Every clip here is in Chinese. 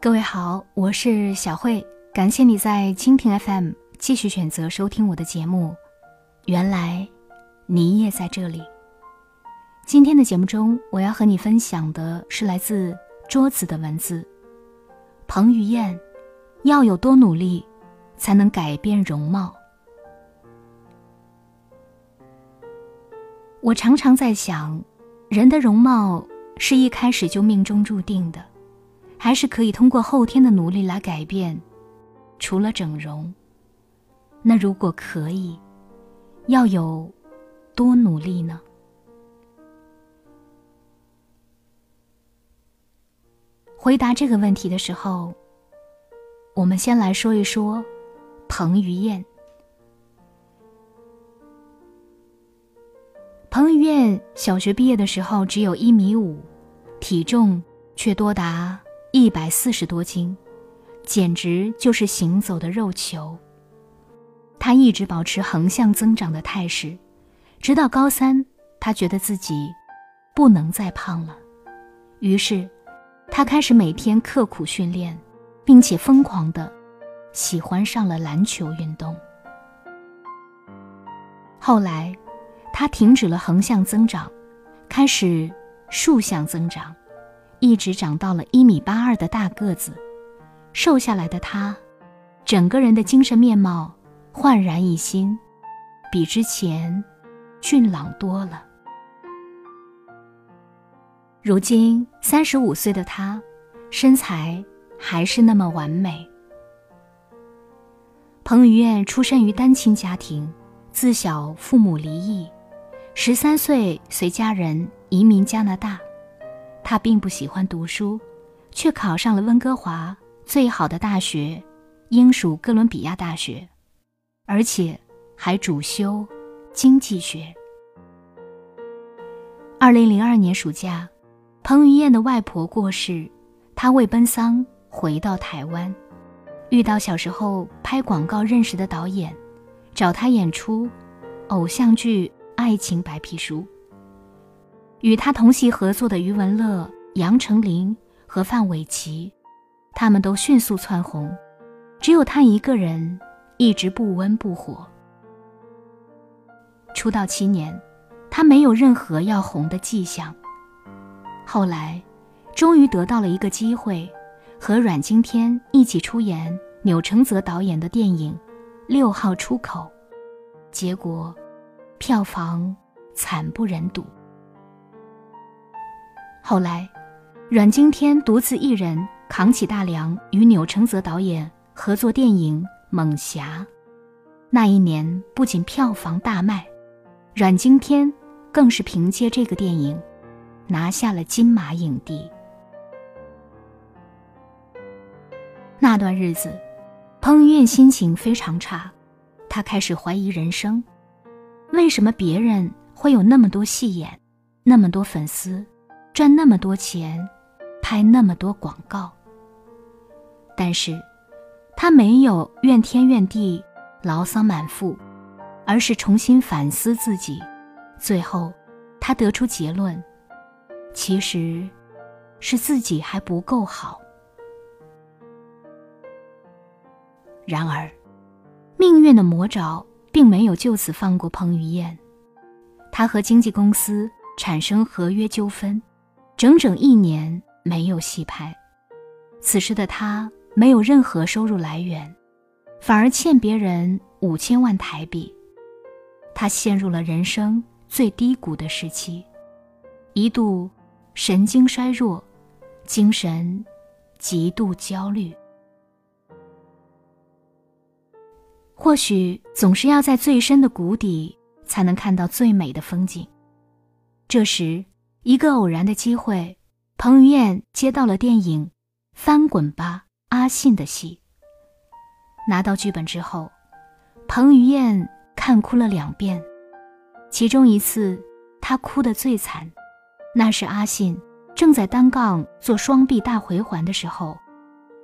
各位好，我是小慧，感谢你在蜻蜓 FM 继续选择收听我的节目。原来你也在这里。今天的节目中，我要和你分享的是来自桌子的文字。彭于晏，要有多努力，才能改变容貌？我常常在想，人的容貌是一开始就命中注定的。还是可以通过后天的努力来改变，除了整容，那如果可以，要有多努力呢？回答这个问题的时候，我们先来说一说彭于晏。彭于晏小学毕业的时候只有一米五，体重却多达。一百四十多斤，简直就是行走的肉球。他一直保持横向增长的态势，直到高三，他觉得自己不能再胖了，于是他开始每天刻苦训练，并且疯狂的喜欢上了篮球运动。后来，他停止了横向增长，开始竖向增长。一直长到了一米八二的大个子，瘦下来的他，整个人的精神面貌焕然一新，比之前俊朗多了。如今三十五岁的他，身材还是那么完美。彭于晏出身于单亲家庭，自小父母离异，十三岁随家人移民加拿大。他并不喜欢读书，却考上了温哥华最好的大学——英属哥伦比亚大学，而且还主修经济学。二零零二年暑假，彭于晏的外婆过世，他为奔丧回到台湾，遇到小时候拍广告认识的导演，找他演出偶像剧《爱情白皮书》。与他同戏合作的余文乐、杨丞琳和范玮琪，他们都迅速窜红，只有他一个人一直不温不火。出道七年，他没有任何要红的迹象。后来，终于得到了一个机会，和阮经天一起出演钮承泽导演的电影《六号出口》，结果票房惨不忍睹。后来，阮经天独自一人扛起大梁，与钮承泽导演合作电影《猛侠》。那一年不仅票房大卖，阮经天更是凭借这个电影拿下了金马影帝。那段日子，彭于晏心情非常差，他开始怀疑人生：为什么别人会有那么多戏演，那么多粉丝？赚那么多钱，拍那么多广告。但是，他没有怨天怨地、牢骚满腹，而是重新反思自己。最后，他得出结论：其实，是自己还不够好。然而，命运的魔爪并没有就此放过彭于晏，他和经纪公司产生合约纠纷。整整一年没有戏拍，此时的他没有任何收入来源，反而欠别人五千万台币。他陷入了人生最低谷的时期，一度神经衰弱，精神极度焦虑。或许总是要在最深的谷底，才能看到最美的风景。这时。一个偶然的机会，彭于晏接到了电影《翻滚吧，阿信》的戏。拿到剧本之后，彭于晏看哭了两遍，其中一次他哭得最惨，那是阿信正在单杠做双臂大回环的时候，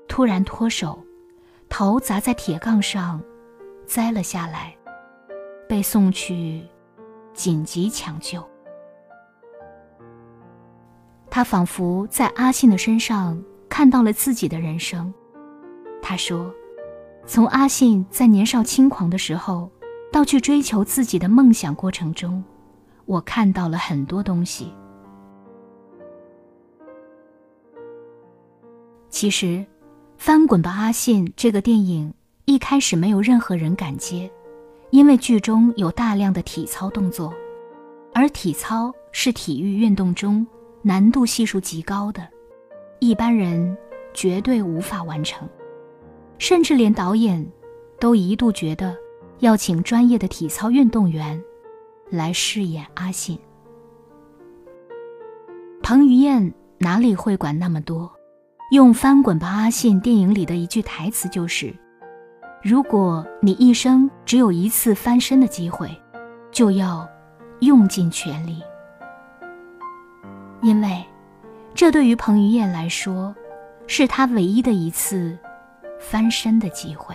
突然脱手，头砸在铁杠上，栽了下来，被送去紧急抢救。他仿佛在阿信的身上看到了自己的人生。他说：“从阿信在年少轻狂的时候，到去追求自己的梦想过程中，我看到了很多东西。其实，《翻滚吧，阿信》这个电影一开始没有任何人敢接，因为剧中有大量的体操动作，而体操是体育运动中难度系数极高的，一般人绝对无法完成。”甚至连导演都一度觉得要请专业的体操运动员来饰演阿信。彭于晏哪里会管那么多？用《翻滚吧，阿信》电影里的一句台词就是：“如果你一生只有一次翻身的机会，就要用尽全力。”因为这对于彭于晏来说，是他唯一的一次。翻身的机会，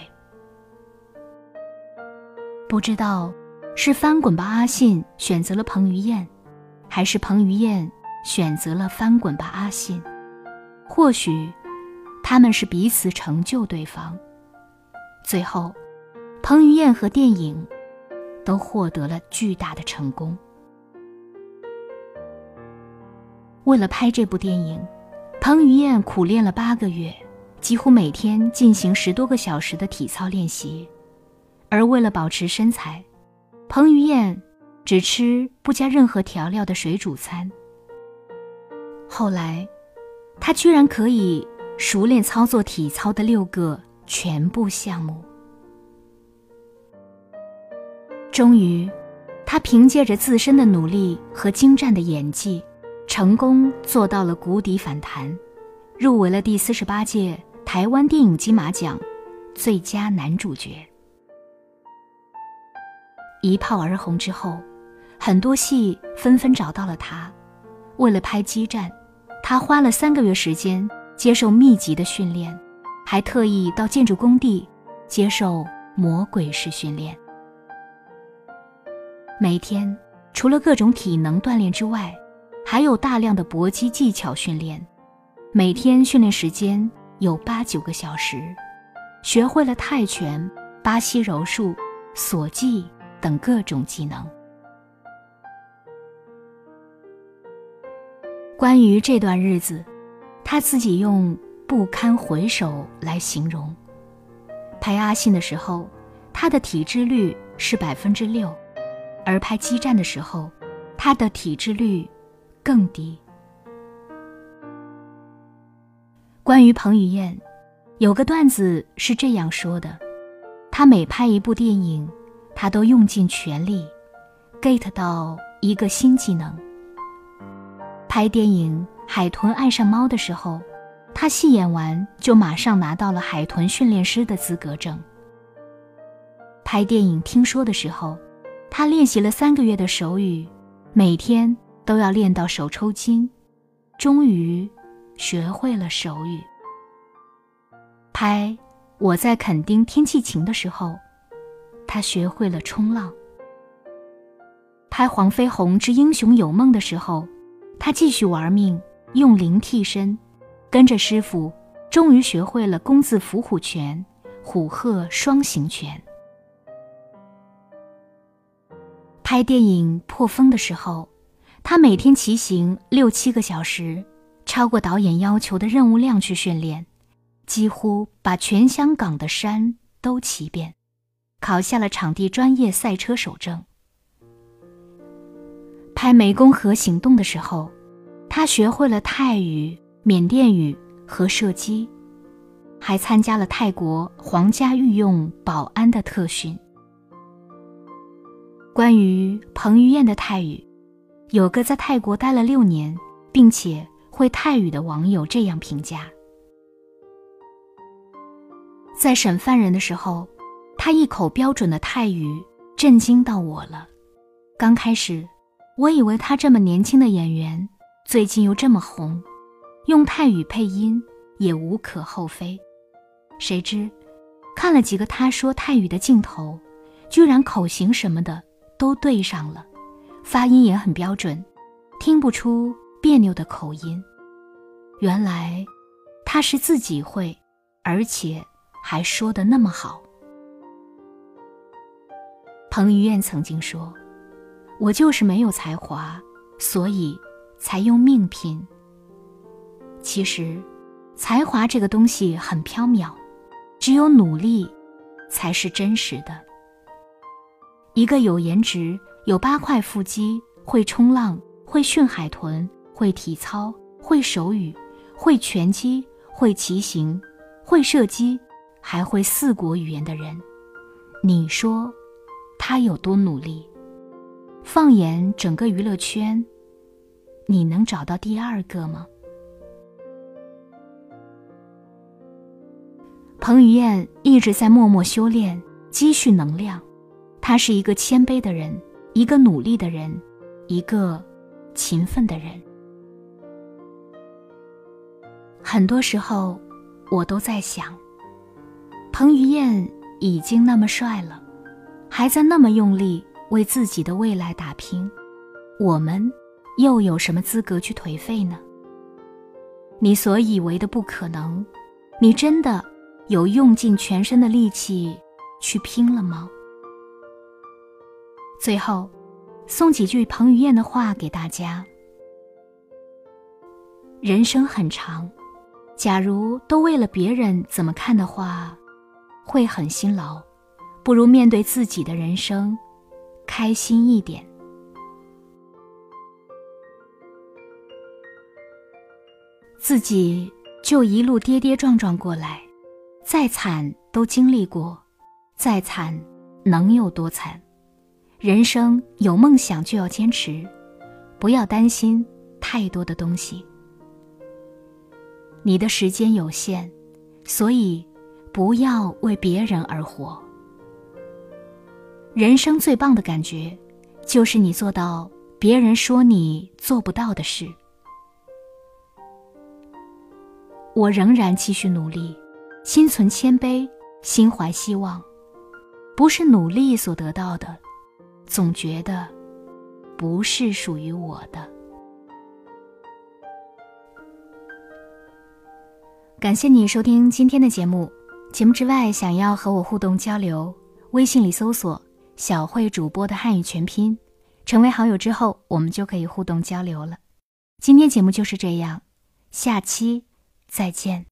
不知道是翻滚吧阿信选择了彭于晏，还是彭于晏选择了翻滚吧阿信。或许他们是彼此成就对方。最后，彭于晏和电影都获得了巨大的成功。为了拍这部电影，彭于晏苦练了八个月。几乎每天进行十多个小时的体操练习，而为了保持身材，彭于晏只吃不加任何调料的水煮餐。后来，他居然可以熟练操作体操的六个全部项目。终于，他凭借着自身的努力和精湛的演技，成功做到了谷底反弹，入围了第四十八届。台湾电影金马奖最佳男主角一炮而红之后，很多戏纷纷找到了他。为了拍激战，他花了三个月时间接受密集的训练，还特意到建筑工地接受魔鬼式训练。每天除了各种体能锻炼之外，还有大量的搏击技巧训练。每天训练时间。有八九个小时，学会了泰拳、巴西柔术、锁技等各种技能。关于这段日子，他自己用“不堪回首”来形容。拍阿信的时候，他的体脂率是百分之六，而拍激战的时候，他的体脂率更低。关于彭于晏，有个段子是这样说的：他每拍一部电影，他都用尽全力，get 到一个新技能。拍电影《海豚爱上猫》的时候，他戏演完就马上拿到了海豚训练师的资格证。拍电影《听说》的时候，他练习了三个月的手语，每天都要练到手抽筋，终于。学会了手语。拍我在垦丁天气晴的时候，他学会了冲浪。拍《黄飞鸿之英雄有梦》的时候，他继续玩命，用灵替身，跟着师傅，终于学会了弓字伏虎拳、虎鹤双形拳。拍电影《破风》的时候，他每天骑行六七个小时。超过导演要求的任务量去训练，几乎把全香港的山都骑遍，考下了场地专业赛车手证。拍《湄公河行动》的时候，他学会了泰语、缅甸语和射击，还参加了泰国皇家御用保安的特训。关于彭于晏的泰语，有个在泰国待了六年，并且。会泰语的网友这样评价：在审犯人的时候，他一口标准的泰语震惊到我了。刚开始，我以为他这么年轻的演员，最近又这么红，用泰语配音也无可厚非。谁知，看了几个他说泰语的镜头，居然口型什么的都对上了，发音也很标准，听不出。别扭的口音，原来他是自己会，而且还说的那么好。彭于晏曾经说：“我就是没有才华，所以才用命拼。”其实，才华这个东西很缥缈，只有努力，才是真实的。一个有颜值、有八块腹肌、会冲浪、会训海豚、会体操、会手语、会拳击。会骑行，会射击，还会四国语言的人，你说他有多努力？放眼整个娱乐圈，你能找到第二个吗？彭于晏一直在默默修炼，积蓄能量。他是一个谦卑的人，一个努力的人，一个勤奋的人。很多时候，我都在想，彭于晏已经那么帅了，还在那么用力为自己的未来打拼，我们又有什么资格去颓废呢？你所以为的不可能，你真的有用尽全身的力气去拼了吗？最后，送几句彭于晏的话给大家：人生很长。假如都为了别人怎么看的话，会很辛劳，不如面对自己的人生，开心一点。自己就一路跌跌撞撞过来，再惨都经历过，再惨能有多惨？人生有梦想就要坚持，不要担心太多的东西。你的时间有限，所以不要为别人而活。人生最棒的感觉，就是你做到别人说你做不到的事。我仍然继续努力，心存谦卑，心怀希望。不是努力所得到的，总觉得不是属于我的。感谢你收听今天的节目。节目之外，想要和我互动交流，微信里搜索“小慧主播”的汉语全拼，成为好友之后，我们就可以互动交流了。今天节目就是这样，下期再见。